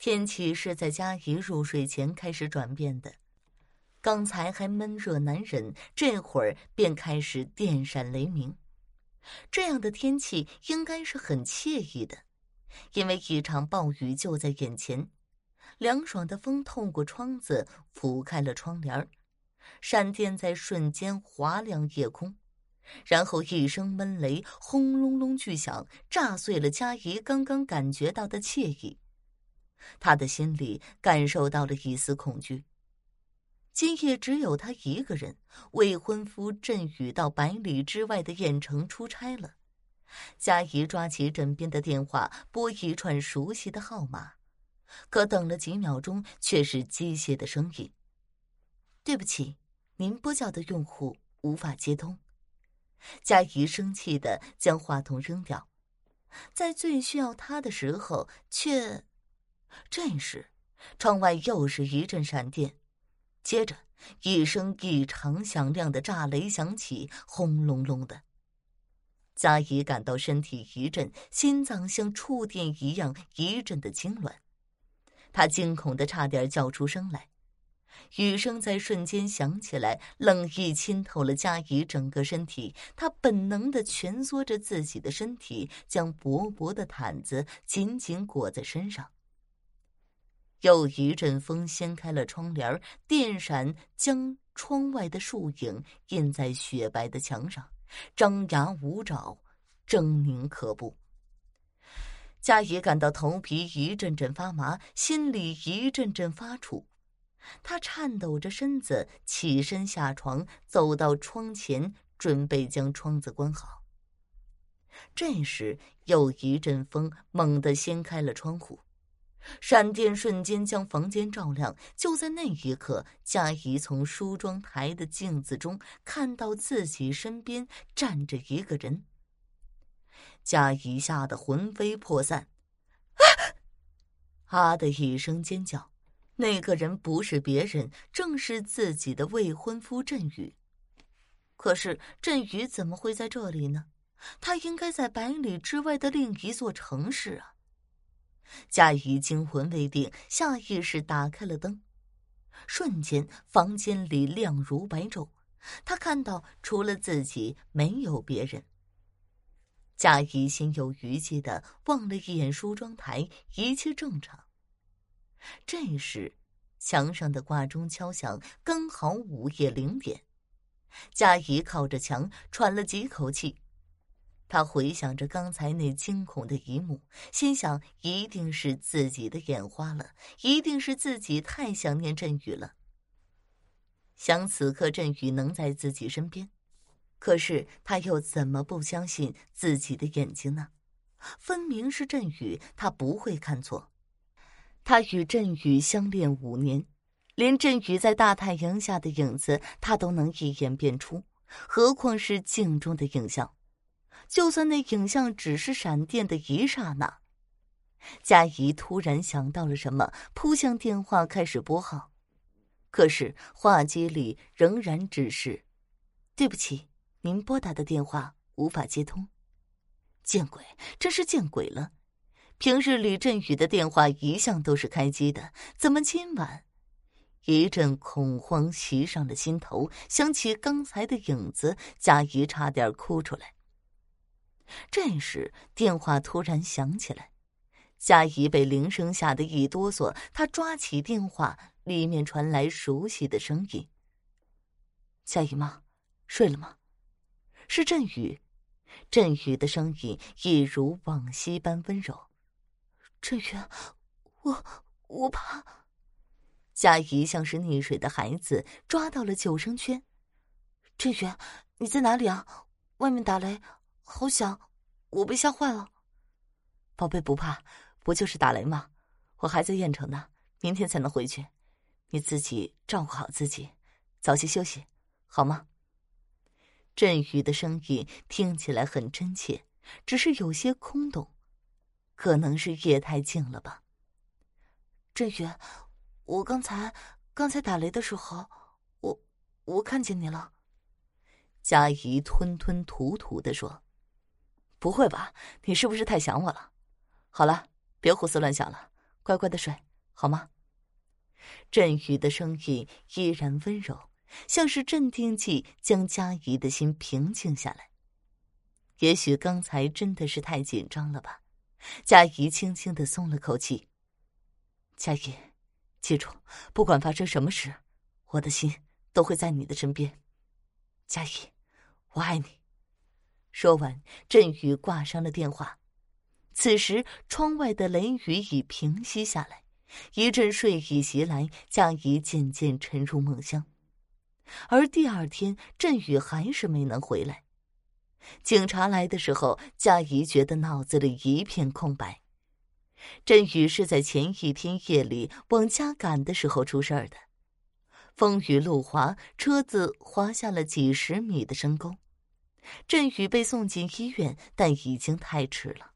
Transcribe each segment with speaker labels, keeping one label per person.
Speaker 1: 天气是在佳怡入睡前开始转变的，刚才还闷热难忍，这会儿便开始电闪雷鸣。这样的天气应该是很惬意的，因为一场暴雨就在眼前。凉爽的风透过窗子拂开了窗帘闪电在瞬间划亮夜空，然后一声闷雷轰隆隆巨响，炸碎了佳怡刚刚感觉到的惬意。他的心里感受到了一丝恐惧。今夜只有他一个人，未婚夫振宇到百里之外的燕城出差了。佳怡抓起枕边的电话，拨一串熟悉的号码，可等了几秒钟，却是机械的声音：“对不起，您拨叫的用户无法接通。”佳怡生气的将话筒扔掉，在最需要他的时候，却……这时，窗外又是一阵闪电。接着，一声异常响亮的炸雷响起，轰隆隆的。佳怡感到身体一震，心脏像触电一样一阵的痉挛，她惊恐的差点叫出声来。雨声在瞬间响起来，冷意浸透了佳怡整个身体。她本能的蜷缩着自己的身体，将薄薄的毯子紧紧裹在身上。又一阵风掀开了窗帘，电闪将窗外的树影印在雪白的墙上，张牙舞爪，狰狞可怖。佳怡感到头皮一阵阵发麻，心里一阵阵发怵。她颤抖着身子起身下床，走到窗前，准备将窗子关好。这时，又一阵风猛地掀开了窗户。闪电瞬间将房间照亮。就在那一刻，佳怡从梳妆台的镜子中看到自己身边站着一个人。佳怡吓得魂飞魄散，啊！的一声尖叫。那个人不是别人，正是自己的未婚夫振宇。可是振宇怎么会在这里呢？他应该在百里之外的另一座城市啊！佳怡惊魂未定，下意识打开了灯，瞬间房间里亮如白昼。她看到除了自己没有别人。佳怡心有余悸的望了一眼梳妆台，一切正常。这时，墙上的挂钟敲响，刚好午夜零点。佳怡靠着墙喘了几口气。他回想着刚才那惊恐的一幕，心想：一定是自己的眼花了，一定是自己太想念振宇了。想此刻振宇能在自己身边，可是他又怎么不相信自己的眼睛呢？分明是振宇，他不会看错。他与振宇相恋五年，连振宇在大太阳下的影子，他都能一眼辨出，何况是镜中的影像？就算那影像只是闪电的一刹那，佳怡突然想到了什么，扑向电话开始拨号，可是话机里仍然只是：“对不起，您拨打的电话无法接通。”见鬼，真是见鬼了！平日里振宇的电话一向都是开机的，怎么今晚？一阵恐慌袭上了心头，想起刚才的影子，佳怡差点哭出来。这时，电话突然响起来，佳怡被铃声吓得一哆嗦。她抓起电话，里面传来熟悉的声音：“佳怡妈，睡了吗？”是振宇，振宇的声音一如往昔般温柔。振宇，我我怕。佳怡像是溺水的孩子，抓到了救生圈。振宇，你在哪里啊？外面打雷。好响，我被吓坏了。宝贝不怕，不就是打雷吗？我还在燕城呢，明天才能回去。你自己照顾好自己，早些休息，好吗？振宇的声音听起来很真切，只是有些空洞，可能是夜太静了吧。振宇，我刚才刚才打雷的时候，我我看见你了。佳怡吞吞吐吐的说。不会吧？你是不是太想我了？好了，别胡思乱想了，乖乖的睡，好吗？振宇的声音依然温柔，像是镇定剂，将佳怡的心平静下来。也许刚才真的是太紧张了吧？佳怡轻轻的松了口气。佳怡，记住，不管发生什么事，我的心都会在你的身边。佳怡，我爱你。说完，振宇挂上了电话。此时，窗外的雷雨已平息下来，一阵睡意袭来，佳怡渐渐沉入梦乡。而第二天，振宇还是没能回来。警察来的时候，佳怡觉得脑子里一片空白。振宇是在前一天夜里往家赶的时候出事儿的，风雨路滑，车子滑下了几十米的深沟。振宇被送进医院，但已经太迟了。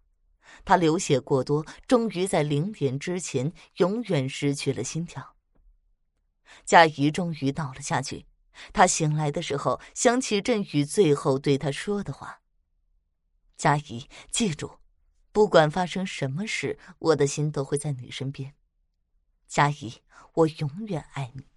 Speaker 1: 他流血过多，终于在零点之前永远失去了心跳。佳怡终于倒了下去。他醒来的时候，想起振宇最后对他说的话：“佳怡，记住，不管发生什么事，我的心都会在你身边。佳怡，我永远爱你。”